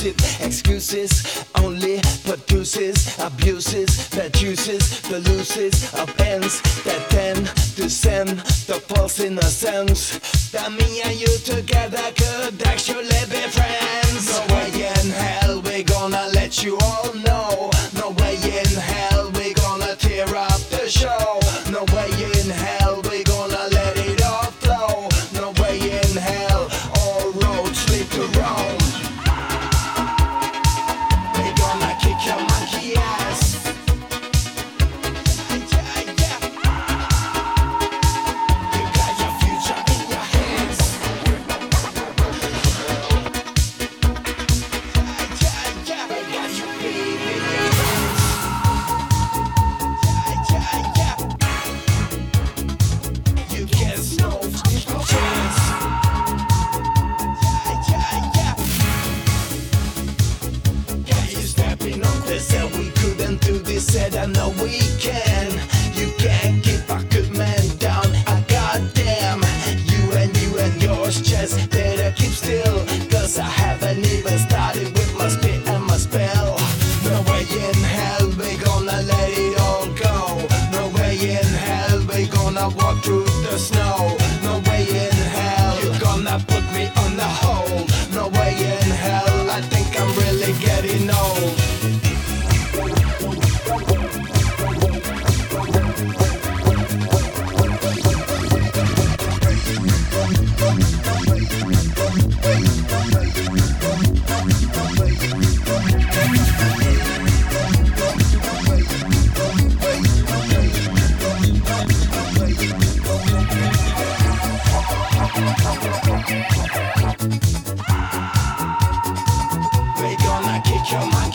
Exclusive excuses only produces abuses that the loses of ends that tend to send the false innocence. That me and you together could actually be friends. No way in hell we gonna let you all I know we can. You can't keep a good man down. I goddamn You and you and yours just better keep still. Cause I haven't even started with my spit and my spell. No way in hell we gonna let it all go. No way in hell we gonna walk through the snow. No way in hell you gonna put me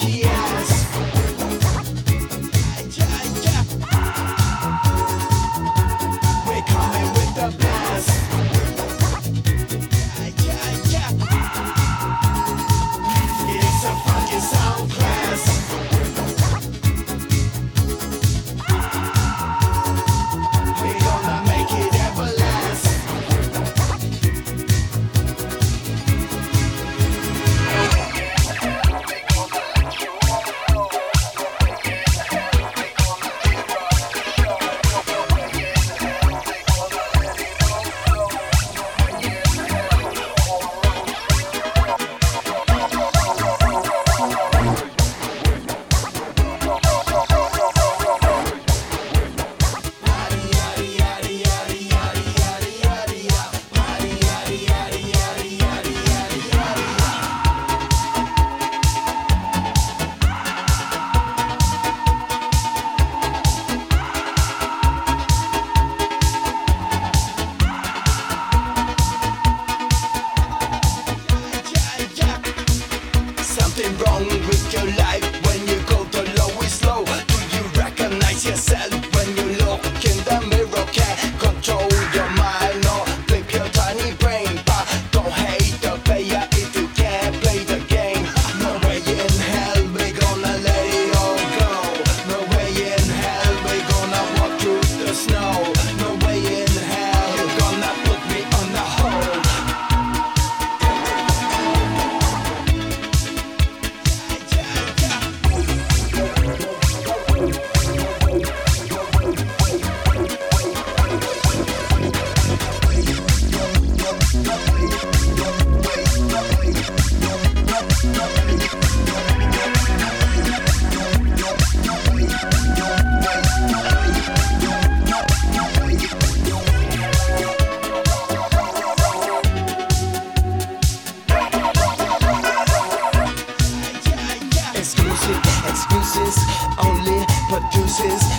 your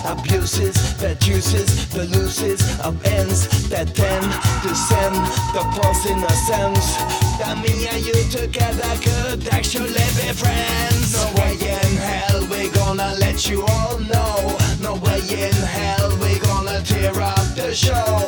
abuses that uses the loses of ends that tend to send the false innocence. That me and you together could actually be friends. No way in hell we gonna let you all know. No way in hell we gonna tear up the show.